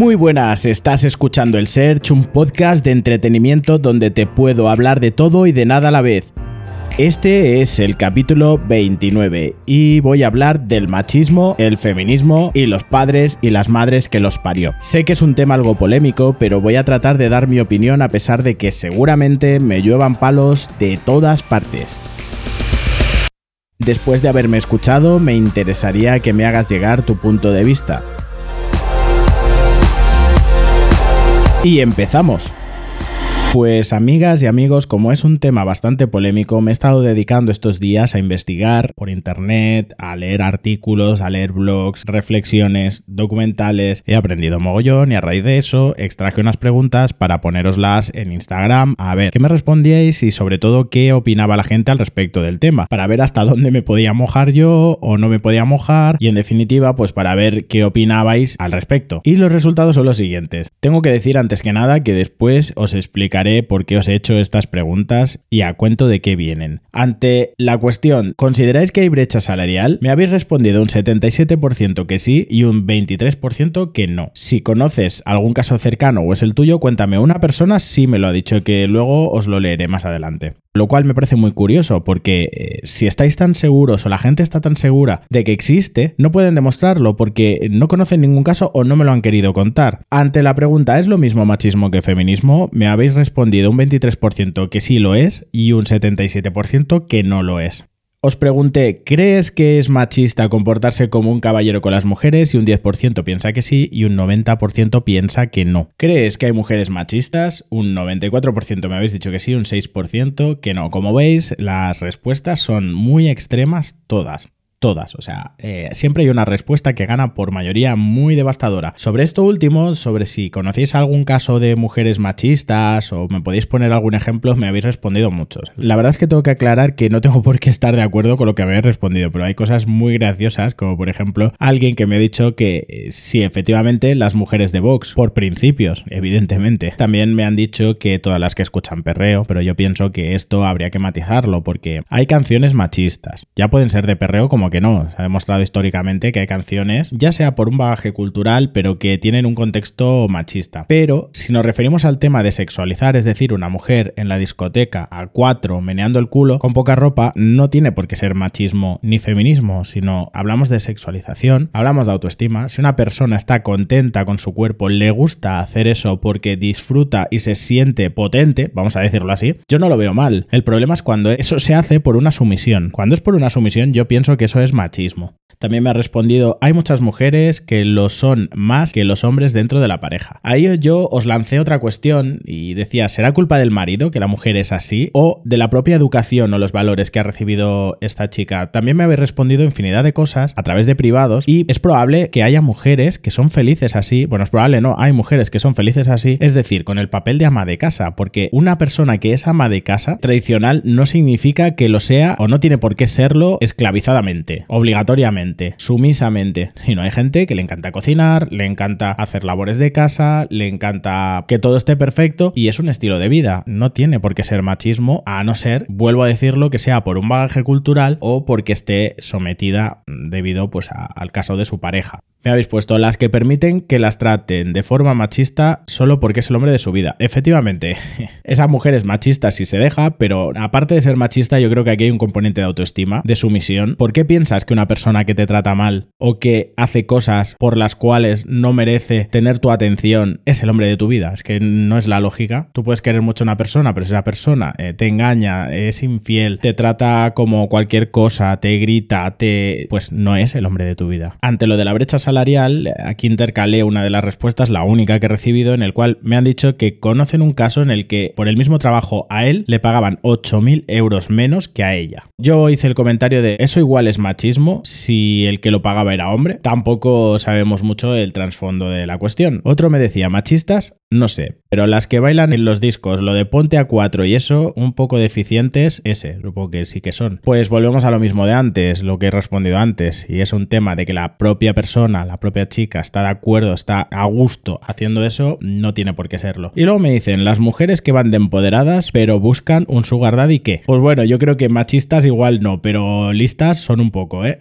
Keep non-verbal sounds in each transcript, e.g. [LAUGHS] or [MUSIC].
Muy buenas, estás escuchando El Search, un podcast de entretenimiento donde te puedo hablar de todo y de nada a la vez. Este es el capítulo 29 y voy a hablar del machismo, el feminismo y los padres y las madres que los parió. Sé que es un tema algo polémico, pero voy a tratar de dar mi opinión a pesar de que seguramente me lluevan palos de todas partes. Después de haberme escuchado, me interesaría que me hagas llegar tu punto de vista. Y empezamos. Pues amigas y amigos, como es un tema bastante polémico, me he estado dedicando estos días a investigar por internet, a leer artículos, a leer blogs, reflexiones, documentales. He aprendido mogollón y a raíz de eso extraje unas preguntas para poneroslas en Instagram a ver qué me respondíais y sobre todo qué opinaba la gente al respecto del tema, para ver hasta dónde me podía mojar yo o no me podía mojar y en definitiva pues para ver qué opinabais al respecto. Y los resultados son los siguientes. Tengo que decir antes que nada que después os explicaré por qué os he hecho estas preguntas y a cuento de qué vienen. Ante la cuestión, ¿consideráis que hay brecha salarial? Me habéis respondido un 77% que sí y un 23% que no. Si conoces algún caso cercano o es el tuyo, cuéntame. Una persona sí me lo ha dicho que luego os lo leeré más adelante. Lo cual me parece muy curioso porque eh, si estáis tan seguros o la gente está tan segura de que existe, no pueden demostrarlo porque no conocen ningún caso o no me lo han querido contar. Ante la pregunta ¿es lo mismo machismo que feminismo? Me habéis respondido un 23% que sí lo es y un 77% que no lo es. Os pregunté, ¿crees que es machista comportarse como un caballero con las mujeres? Y un 10% piensa que sí y un 90% piensa que no. ¿Crees que hay mujeres machistas? Un 94% me habéis dicho que sí, un 6% que no. Como veis, las respuestas son muy extremas todas todas. O sea, eh, siempre hay una respuesta que gana por mayoría muy devastadora. Sobre esto último, sobre si conocéis algún caso de mujeres machistas o me podéis poner algún ejemplo, me habéis respondido muchos. La verdad es que tengo que aclarar que no tengo por qué estar de acuerdo con lo que habéis respondido, pero hay cosas muy graciosas, como por ejemplo alguien que me ha dicho que eh, sí, efectivamente, las mujeres de Vox, por principios, evidentemente. También me han dicho que todas las que escuchan perreo, pero yo pienso que esto habría que matizarlo porque hay canciones machistas. Ya pueden ser de perreo como que no. Se ha demostrado históricamente que hay canciones, ya sea por un bagaje cultural, pero que tienen un contexto machista. Pero si nos referimos al tema de sexualizar, es decir, una mujer en la discoteca a cuatro meneando el culo con poca ropa, no tiene por qué ser machismo ni feminismo, sino hablamos de sexualización, hablamos de autoestima. Si una persona está contenta con su cuerpo, le gusta hacer eso porque disfruta y se siente potente, vamos a decirlo así, yo no lo veo mal. El problema es cuando eso se hace por una sumisión. Cuando es por una sumisión, yo pienso que eso es machismo. También me ha respondido, hay muchas mujeres que lo son más que los hombres dentro de la pareja. Ahí yo os lancé otra cuestión y decía, ¿será culpa del marido que la mujer es así? ¿O de la propia educación o los valores que ha recibido esta chica? También me habéis respondido infinidad de cosas a través de privados y es probable que haya mujeres que son felices así. Bueno, es probable, no, hay mujeres que son felices así, es decir, con el papel de ama de casa, porque una persona que es ama de casa tradicional no significa que lo sea o no tiene por qué serlo esclavizadamente, obligatoriamente sumisamente. Y no hay gente que le encanta cocinar, le encanta hacer labores de casa, le encanta que todo esté perfecto y es un estilo de vida. No tiene por qué ser machismo, a no ser, vuelvo a decirlo, que sea por un bagaje cultural o porque esté sometida debido pues al caso de su pareja. Me habéis puesto las que permiten que las traten de forma machista solo porque es el hombre de su vida. Efectivamente, [LAUGHS] esa mujer es machista si se deja, pero aparte de ser machista, yo creo que aquí hay un componente de autoestima, de sumisión. ¿Por qué piensas que una persona que te trata mal o que hace cosas por las cuales no merece tener tu atención es el hombre de tu vida? Es que no es la lógica. Tú puedes querer mucho a una persona, pero esa persona eh, te engaña, es infiel, te trata como cualquier cosa, te grita, te... pues no es el hombre de tu vida. Ante lo de la brecha salarial, aquí intercalé una de las respuestas, la única que he recibido, en el cual me han dicho que conocen un caso en el que por el mismo trabajo a él le pagaban 8.000 euros menos que a ella. Yo hice el comentario de eso igual es machismo si el que lo pagaba era hombre. Tampoco sabemos mucho el trasfondo de la cuestión. Otro me decía machistas no sé. Pero las que bailan en los discos, lo de ponte a cuatro y eso, un poco deficientes, ese, supongo que sí que son. Pues volvemos a lo mismo de antes, lo que he respondido antes, y es un tema de que la propia persona, la propia chica, está de acuerdo, está a gusto haciendo eso, no tiene por qué serlo. Y luego me dicen, las mujeres que van de empoderadas, pero buscan un sugar daddy, ¿qué? Pues bueno, yo creo que machistas igual no, pero listas son un poco, ¿eh?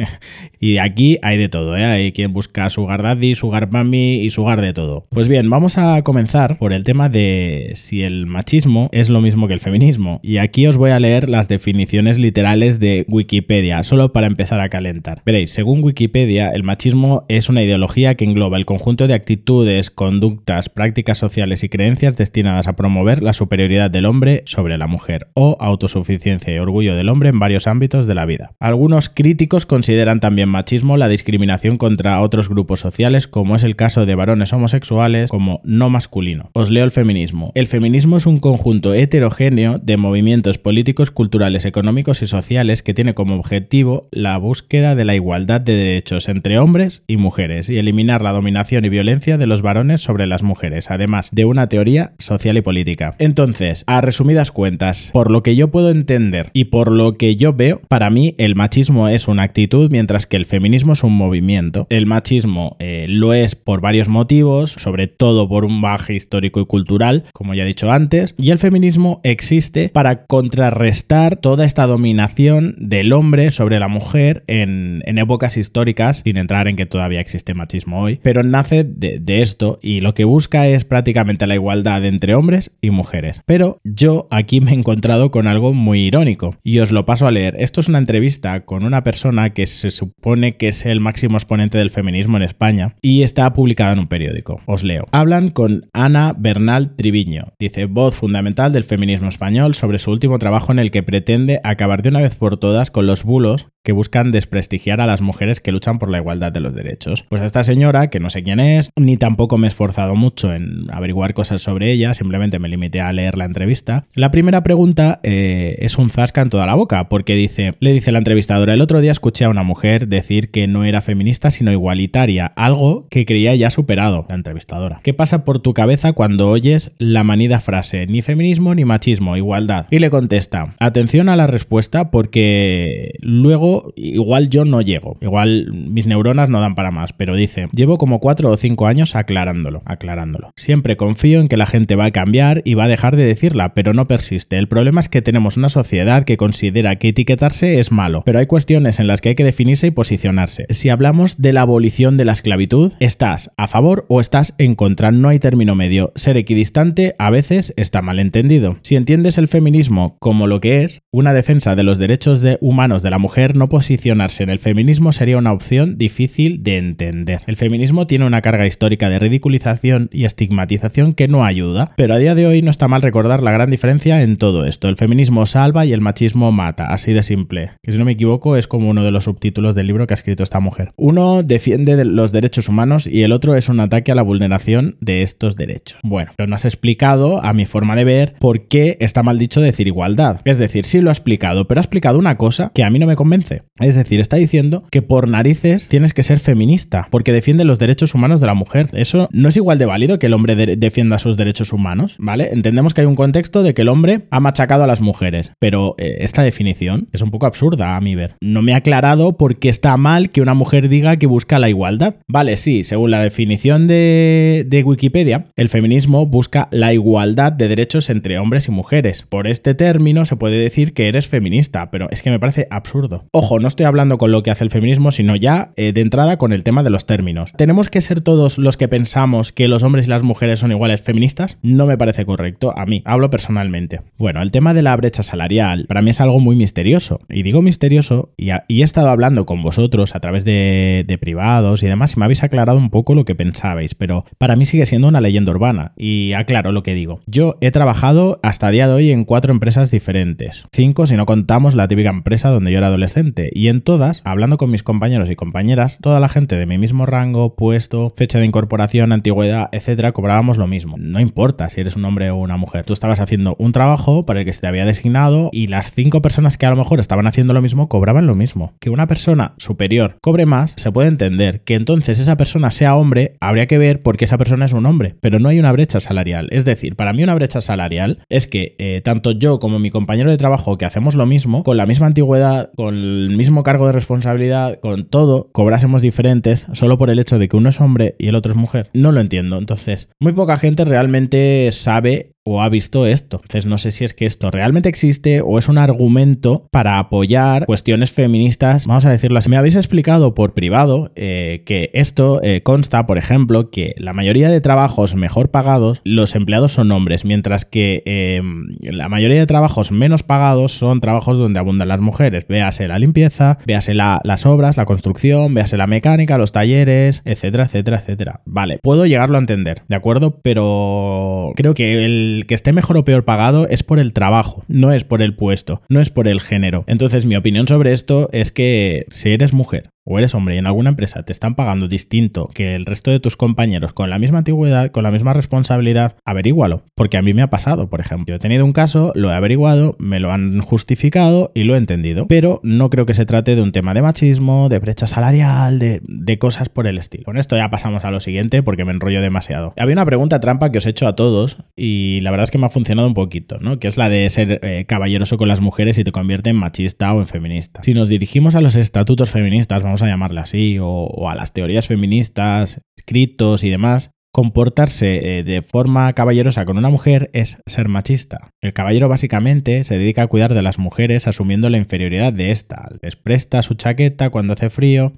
[LAUGHS] y aquí hay de todo, ¿eh? Hay quien busca sugar daddy, sugar mami y sugar de todo. Pues bien, vamos a comenzar por el tema de si el machismo es lo mismo que el feminismo. Y aquí os voy a leer las definiciones literales de Wikipedia, solo para empezar a calentar. Veréis, según Wikipedia, el machismo es una ideología que engloba el conjunto de actitudes, conductas, prácticas sociales y creencias destinadas a promover la superioridad del hombre sobre la mujer o autosuficiencia y orgullo del hombre en varios ámbitos de la vida. Algunos críticos consideran también machismo la discriminación contra otros grupos sociales, como es el caso de varones homosexuales como no masculino. Os leo el feminismo. El feminismo es un conjunto heterogéneo de movimientos políticos, culturales, económicos y sociales que tiene como objetivo la búsqueda de la igualdad de derechos entre hombres y mujeres y eliminar la dominación y violencia de los varones sobre las mujeres, además de una teoría social y política. Entonces, a resumidas cuentas, por lo que yo puedo entender y por lo que yo veo, para mí el machismo es una actitud mientras que el feminismo es un movimiento. El machismo eh, lo es por varios motivos, sobre todo por un baje histórico y cultural, como ya he dicho antes, y el feminismo existe para contrarrestar toda esta dominación del hombre sobre la mujer en, épocas históricas, sin entrar en que todavía existe machismo hoy, pero nace de, de esto y lo que busca es prácticamente la igualdad entre hombres y mujeres. Pero yo aquí me he encontrado con algo muy irónico y os lo paso a leer. Esto es una entrevista con una persona que se supone que es el máximo exponente del feminismo en España y está publicada en un periódico. Os leo. Hablan con Ana Bernal Triviño. Dice, voz fundamental del feminismo español sobre su último trabajo en el que pretende acabar de una vez por todas con los bulos que buscan desprestigiar a las mujeres que luchan por la igualdad de los derechos. Pues esta señora, que no sé quién es, ni tampoco me he esforzado mucho en averiguar cosas sobre ella, simplemente me limité a leer la entrevista. La primera pregunta eh, es un zasca en toda la boca, porque dice, le dice la entrevistadora, el otro día escuché a una mujer decir que no era feminista sino igualitaria, algo que creía ya superado, la entrevistadora. ¿Qué pasa por tu cabeza cuando oyes la manida frase, ni feminismo ni machismo, igualdad? Y le contesta, atención a la respuesta porque luego igual yo no llego, igual mis neuronas no dan para más, pero dice, llevo como cuatro o cinco años aclarándolo, aclarándolo. Siempre confío en que la gente va a cambiar y va a dejar de decirla, pero no persiste. El problema es que tenemos una sociedad que considera que etiquetarse es malo, pero hay cuestiones en las que hay que definirse y posicionarse. Si hablamos de la abolición de la esclavitud, ¿estás a favor o estás en contra? No hay término medio. Ser equidistante a veces está mal entendido. Si entiendes el feminismo como lo que es, una defensa de los derechos de humanos de la mujer, no posicionarse en el feminismo sería una opción difícil de entender. El feminismo tiene una carga histórica de ridiculización y estigmatización que no ayuda, pero a día de hoy no está mal recordar la gran diferencia en todo esto. El feminismo salva y el machismo mata, así de simple. Que si no me equivoco es como uno de los subtítulos del libro que ha escrito esta mujer. Uno defiende los derechos humanos y el otro es un ataque a la vulneración de estos derechos. Bueno, pero no has explicado, a mi forma de ver, por qué está mal dicho decir igualdad. Es decir, sí lo ha explicado, pero ha explicado una cosa que a mí no me convence es decir, está diciendo que por narices tienes que ser feminista, porque defiende los derechos humanos de la mujer. Eso no es igual de válido que el hombre defienda sus derechos humanos, ¿vale? Entendemos que hay un contexto de que el hombre ha machacado a las mujeres, pero eh, esta definición es un poco absurda a mi ver. No me ha aclarado por qué está mal que una mujer diga que busca la igualdad. Vale, sí, según la definición de, de Wikipedia, el feminismo busca la igualdad de derechos entre hombres y mujeres. Por este término se puede decir que eres feminista, pero es que me parece absurdo. Ojo, no estoy hablando con lo que hace el feminismo, sino ya eh, de entrada con el tema de los términos. ¿Tenemos que ser todos los que pensamos que los hombres y las mujeres son iguales feministas? No me parece correcto, a mí, hablo personalmente. Bueno, el tema de la brecha salarial para mí es algo muy misterioso. Y digo misterioso, y, he estado hablando con vosotros a través de, privados y demás, y me habéis aclarado un poco lo que pensabais, pero para mí sigue siendo una leyenda urbana. Y aclaro lo que digo. Yo he trabajado hasta día de hoy en cuatro empresas diferentes. Cinco si no contamos la típica empresa donde yo era adolescente Y en todas, hablando con mis compañeros y compañeras, toda la gente de mi mismo rango, puesto, fecha de incorporación, antigüedad, etcétera, cobrábamos lo mismo. No importa si eres un hombre o una mujer. Tú estabas haciendo un trabajo para el que se te había designado y las cinco personas que a lo mejor estaban haciendo lo mismo cobraban lo mismo. Que una persona superior cobre más, se puede entender. Que entonces esa persona sea hombre, habría que ver por qué esa persona es un hombre. Pero no hay una brecha salarial. Es decir, para mí una brecha salarial es que eh, tanto yo como mi compañero de trabajo que hacemos lo mismo, con la misma antigüedad, con el mismo cargo de responsabilidad, con todo, cobrásemos diferentes solo por el hecho de que uno es hombre y el otro es mujer. No lo entiendo. Entonces, muy poca gente realmente sabe o ha visto esto. Entonces no sé si es que esto realmente existe o es un argumento para apoyar cuestiones feministas, vamos a decirlo así. Me habéis explicado por privado eh, que esto eh, consta, por ejemplo, que la mayoría de trabajos mejor pagados, los empleados son hombres, mientras que em, la mayoría de trabajos menos pagados son trabajos donde abundan las mujeres. Véase la limpieza, véase las obras, la construcción, véase la mecánica, los talleres, etcétera, etcétera, etcétera. Vale, puedo llegarlo a entender, ¿de acuerdo? Pero creo que el que esté mejor o peor pagado es por el trabajo, no es por el puesto, no es por el género. Entonces mi opinión sobre esto es que si eres mujer o eres hombre y en alguna empresa te están pagando distinto que el resto de tus compañeros con la misma antigüedad, con la misma responsabilidad, averígualo. Porque a mí me ha pasado, por ejemplo. He tenido un caso, lo he averiguado, me lo han justificado y lo he entendido. Pero no creo que se trate de un tema de machismo, de brecha salarial, de, de cosas por el estilo. Con esto ya pasamos a lo siguiente porque me enrollo demasiado. Había una pregunta trampa que os he hecho a todos y la verdad es que me ha funcionado un poquito, ¿no? Que es la de ser eh, caballeroso con las mujeres y te convierte en machista o en feminista. Si nos dirigimos a los estatutos feministas, vamos a llamarla así, o, a las teorías feministas, escritos y demás, comportarse eh, de forma caballerosa con una mujer es ser machista. El caballero básicamente se dedica a cuidar de las mujeres asumiendo la inferioridad de ésta. Les presta su chaqueta cuando hace frío.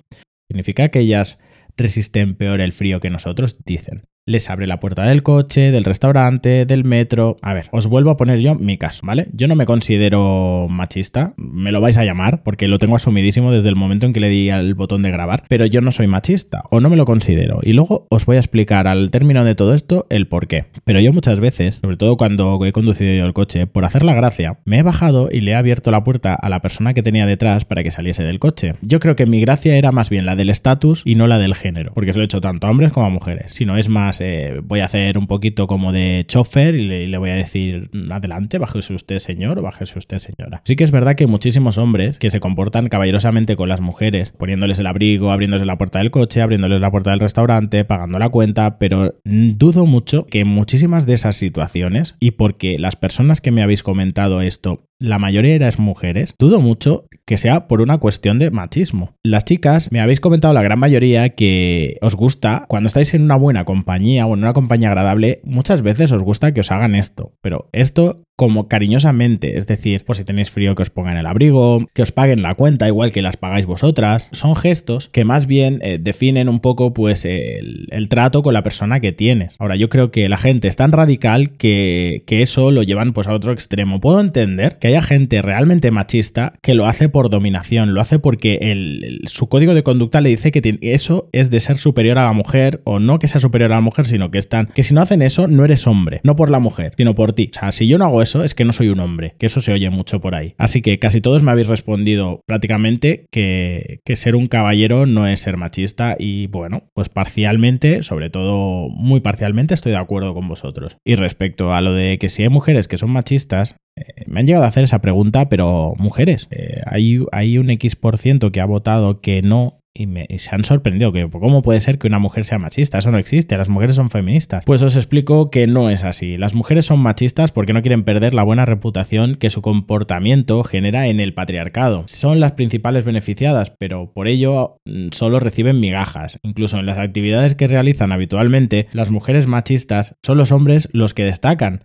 Significa que ellas resisten peor el frío que nosotros, dicen les abre la puerta del coche, del restaurante, del metro. A ver, os vuelvo a poner yo mi caso, ¿vale? Yo no me considero machista, me lo vais a llamar porque lo tengo asumidísimo desde el momento en que le di al botón de grabar, pero yo no soy machista o no me lo considero. Y luego os voy a explicar al término de todo esto el por qué. Pero yo muchas veces, sobre todo cuando he conducido yo el coche, por hacer la gracia, me he bajado y le he abierto la puerta a la persona que tenía detrás para que saliese del coche. Yo creo que mi gracia era más bien la del estatus y no la del género, porque se lo he hecho tanto a hombres como a mujeres. Si no es más voy a hacer un poquito como de chofer y le, voy a decir, adelante, bájese usted señor o bájese usted señora. Sí que es verdad que muchísimos hombres que se comportan caballerosamente con las mujeres, poniéndoles el abrigo, abriéndoles la puerta del coche, abriéndoles la puerta del restaurante, pagando la cuenta, pero dudo mucho que en muchísimas de esas situaciones, y porque las personas que me habéis comentado esto la mayoría eras mujeres, dudo mucho que sea por una cuestión de machismo. Las chicas, me habéis comentado la gran mayoría que os gusta, cuando estáis en una buena compañía o en una compañía agradable, muchas veces os gusta que os hagan esto, pero esto como cariñosamente, es decir, por si tenéis frío que os pongan el abrigo, que os paguen la cuenta igual que las pagáis vosotras, son gestos que más bien eh, definen un poco pues el, trato con la persona que tienes. Ahora yo creo que la gente es tan radical que, eso lo llevan pues a otro extremo. Puedo entender que haya gente realmente machista que lo hace por dominación, lo hace porque el, su código de conducta le dice que eso es de ser superior a la mujer o no que sea superior a la mujer, sino que están que si no hacen eso no eres hombre, no por la mujer, sino por ti. O sea, si yo no hago eso es que no soy un hombre, que eso se oye mucho por ahí. Así que casi todos me habéis respondido prácticamente que, que ser un caballero no es ser machista y bueno, pues parcialmente, sobre todo muy parcialmente, estoy de acuerdo con vosotros. Y respecto a lo de que si hay mujeres que son machistas, eh, me han llegado a hacer esa pregunta, pero mujeres, eh, hay, hay un X por ciento que ha votado que no y, se han sorprendido que cómo puede ser que una mujer sea machista, eso no existe, las mujeres son feministas. Pues os explico que no es así. Las mujeres son machistas porque no quieren perder la buena reputación que su comportamiento genera en el patriarcado. Son las principales beneficiadas, pero por ello mm, solo reciben migajas. Incluso en las actividades que realizan habitualmente, las mujeres machistas son los hombres los que destacan.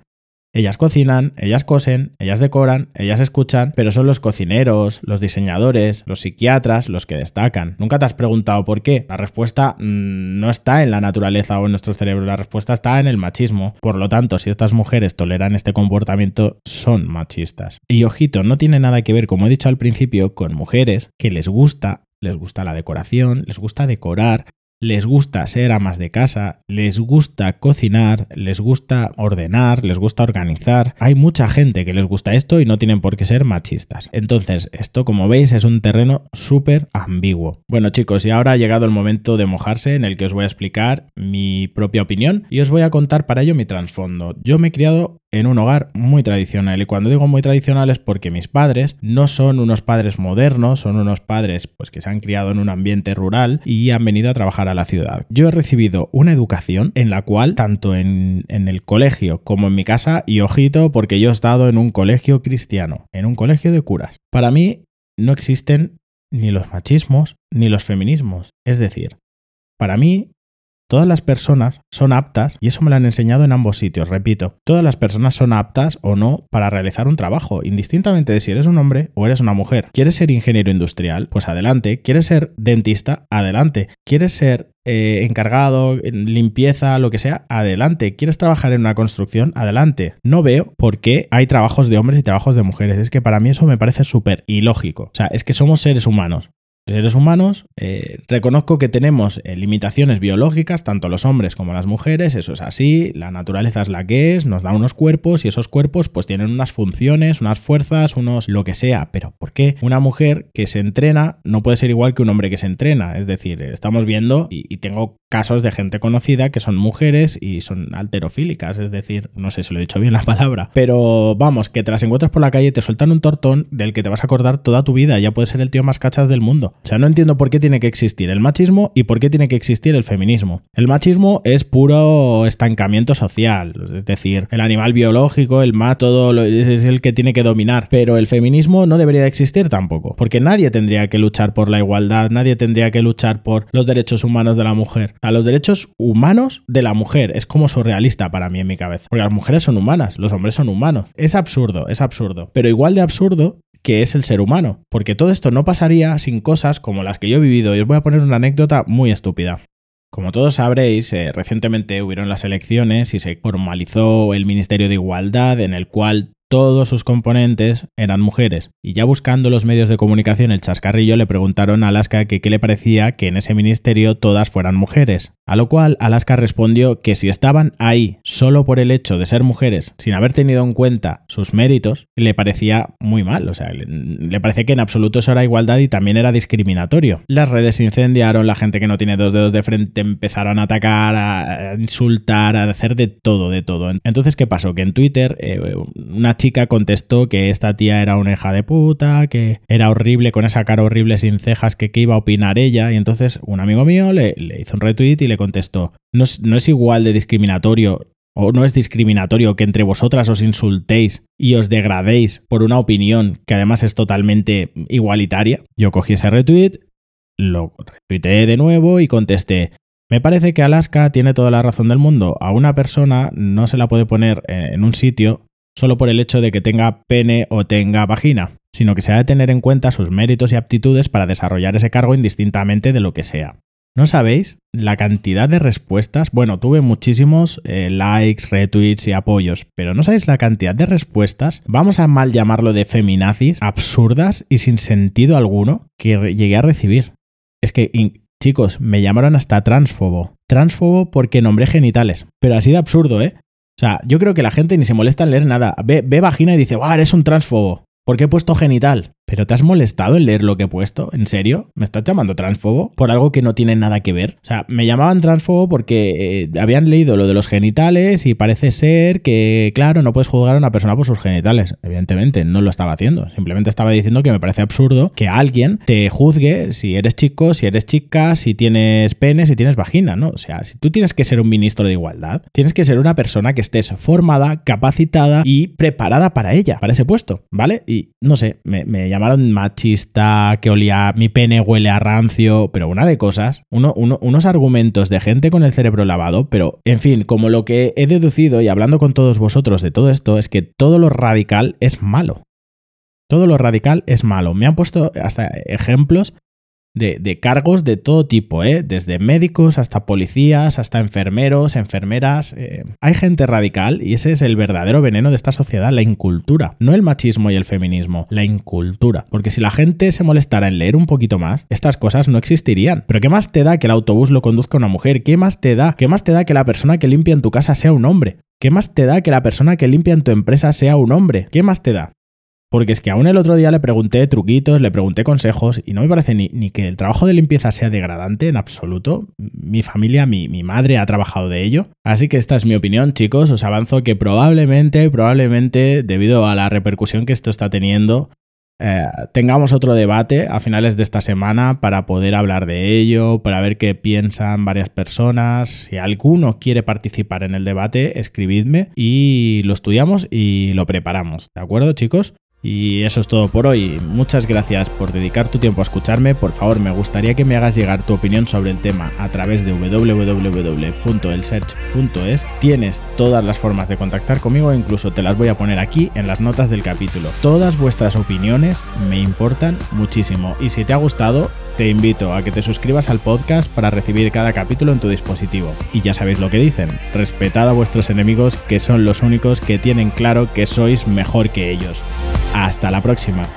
Ellas cocinan, ellas cosen, ellas decoran, ellas escuchan, pero son los cocineros, los diseñadores, los psiquiatras los que destacan. ¿Nunca te has preguntado por qué? La respuesta mm, no está en la naturaleza o en nuestro cerebro, la respuesta está en el machismo. Por lo tanto, si estas mujeres toleran este comportamiento, son machistas. Y ojito, no tiene nada que ver, como he dicho al principio, con mujeres que les gusta, les gusta la decoración, les gusta decorar, les gusta ser amas de casa, les gusta cocinar, les gusta ordenar, les gusta organizar. Hay mucha gente que les gusta esto y no tienen por qué ser machistas. Entonces, esto como veis es un terreno súper ambiguo. Bueno chicos, y ahora ha llegado el momento de mojarse en el que os voy a explicar mi propia opinión y os voy a contar para ello mi trasfondo. Yo me he criado en un hogar muy tradicional. Y cuando digo muy tradicional es porque mis padres no son unos padres modernos, son unos padres pues que se han criado en un ambiente rural y han venido a trabajar a la ciudad. Yo he recibido una educación en la cual, tanto en, en el colegio como en mi casa, y ojito, porque yo he estado en un colegio cristiano, en un colegio de curas. Para mí no existen ni los machismos ni los feminismos. Es decir, para mí Todas las personas son aptas, y eso me lo han enseñado en ambos sitios, repito, todas las personas son aptas o no para realizar un trabajo, indistintamente de si eres un hombre o eres una mujer. ¿Quieres ser ingeniero industrial? Pues adelante. ¿Quieres ser dentista? Adelante. ¿Quieres ser eh, encargado, limpieza, lo que sea, adelante. ¿Quieres trabajar en una construcción? Adelante. No veo por qué hay trabajos de hombres y trabajos de mujeres. Es que para mí eso me parece súper ilógico. O sea, es que somos seres humanos seres humanos, eh, reconozco que tenemos eh, limitaciones biológicas, tanto los hombres como las mujeres, eso es así, la naturaleza es la que es, nos da unos cuerpos y esos cuerpos pues tienen unas funciones, unas fuerzas, unos lo que sea, pero ¿por qué una mujer que se entrena no puede ser igual que un hombre que se entrena? Es decir, estamos viendo y, tengo casos de gente conocida que son mujeres y son alterofílicas, es decir, no sé si lo he dicho bien la palabra, pero vamos, que te las encuentras por la calle te sueltan un tortón del que te vas a acordar toda tu vida, ya puede ser el tío más cachas del mundo. O sea, no entiendo por qué tiene que existir el machismo y por qué tiene que existir el feminismo. El machismo es puro estancamiento social, es decir, el animal biológico, el todo es el que tiene que dominar, pero el feminismo no debería existir tampoco, porque nadie tendría que luchar por la igualdad, nadie tendría que luchar por los derechos humanos de la mujer a los derechos humanos de la mujer. Es como surrealista para mí en mi cabeza. Porque las mujeres son humanas, los hombres son humanos. Es absurdo, es absurdo. Pero igual de absurdo que es el ser humano. Porque todo esto no pasaría sin cosas como las que yo he vivido. Y os voy a poner una anécdota muy estúpida. Como todos sabréis, eh, recientemente hubieron las elecciones y se formalizó el Ministerio de Igualdad en el cual todos sus componentes eran mujeres. Y ya buscando los medios de comunicación el chascarrillo le preguntaron a Alaska que qué le parecía que en ese ministerio todas fueran mujeres. A lo cual Alaska respondió que si estaban ahí solo por el hecho de ser mujeres, sin haber tenido en cuenta sus méritos, le parecía muy mal. O sea, le, parecía que en absoluto eso era igualdad y también era discriminatorio. Las redes se incendiaron, la gente que no tiene dos dedos de frente empezaron a atacar, a, insultar, a hacer de todo, de todo. Entonces, ¿qué pasó? Que en Twitter eh, una chica contestó que esta tía era una hija de puta, que era horrible con esa cara horrible sin cejas, que qué iba a opinar ella. Y entonces un amigo mío le, hizo un retweet y le contestó, no es, igual de discriminatorio o no es discriminatorio que entre vosotras os insultéis y os degradéis por una opinión que además es totalmente igualitaria. Yo cogí ese retweet, lo retuiteé de nuevo y contesté, me parece que Alaska tiene toda la razón del mundo. A una persona no se la puede poner en un sitio solo por el hecho de que tenga pene o tenga vagina, sino que se ha de tener en cuenta sus méritos y aptitudes para desarrollar ese cargo indistintamente de lo que sea. ¿No sabéis la cantidad de respuestas? Bueno, tuve muchísimos eh, likes, retweets y apoyos, pero ¿no sabéis la cantidad de respuestas? Vamos a mal llamarlo de feminazis, absurdas y sin sentido alguno que llegué a recibir. Es que, chicos, me llamaron hasta transfobo. Transfobo porque nombré genitales. Pero así de absurdo, ¿eh? O sea, yo creo que la gente ni se molesta en leer nada. Ve, ve vagina y dice, ¡guau, eres un transfobo! ¿Por qué he puesto genital? ¿Pero te has molestado en leer lo que he puesto? ¿En serio? ¿Me estás llamando transfobo por algo que no tiene nada que ver? O sea, me llamaban transfobo porque eh, habían leído lo de los genitales y parece ser que, claro, no puedes juzgar a una persona por sus genitales. Evidentemente, no lo estaba haciendo. Simplemente estaba diciendo que me parece absurdo que alguien te juzgue si eres chico, si eres chica, si tienes pene, si tienes vagina, ¿no? O sea, si tú tienes que ser un ministro de igualdad, tienes que ser una persona que estés formada, capacitada y preparada para ella, para ese puesto, ¿vale? Y no sé, me, me llamaron machista, que olía, mi pene huele a rancio, pero una de cosas, unos argumentos de gente con el cerebro lavado, pero en fin, como lo que he deducido y hablando con todos vosotros de todo esto, es que todo lo radical es malo. Todo lo radical es malo. Me han puesto hasta ejemplos de, cargos de todo tipo, ¿eh? desde médicos hasta policías, hasta enfermeros, enfermeras. Eh. Hay gente radical y ese es el verdadero veneno de esta sociedad, la incultura. No el machismo y el feminismo, la incultura. Porque si la gente se molestara en leer un poquito más, estas cosas no existirían. Pero ¿qué más te da que el autobús lo conduzca una mujer? ¿Qué más te da? ¿Qué más te da que la persona que limpia en tu casa sea un hombre? ¿Qué más te da que la persona que limpia en tu empresa sea un hombre? ¿Qué más te da? Porque es que aún el otro día le pregunté truquitos, le pregunté consejos y no me parece ni, que el trabajo de limpieza sea degradante en absoluto. Mi familia, mi, mi, madre ha trabajado de ello. Así que esta es mi opinión, chicos. Os avanzo que probablemente, probablemente, debido a la repercusión que esto está teniendo, eh, tengamos otro debate a finales de esta semana para poder hablar de ello, para ver qué piensan varias personas. Si alguno quiere participar en el debate, escribidme y lo estudiamos y lo preparamos. ¿De acuerdo, chicos? Y eso es todo por hoy. Muchas gracias por dedicar tu tiempo a escucharme. Por favor, me gustaría que me hagas llegar tu opinión sobre el tema a través de www.elsearch.es. Tienes todas las formas de contactar conmigo incluso te las voy a poner aquí en las notas del capítulo. Todas vuestras opiniones me importan muchísimo y si te ha gustado, te invito a que te suscribas al podcast para recibir cada capítulo en tu dispositivo. Y ya sabéis lo que dicen, respetad a vuestros enemigos que son los únicos que tienen claro que sois mejor que ellos. Hasta la próxima.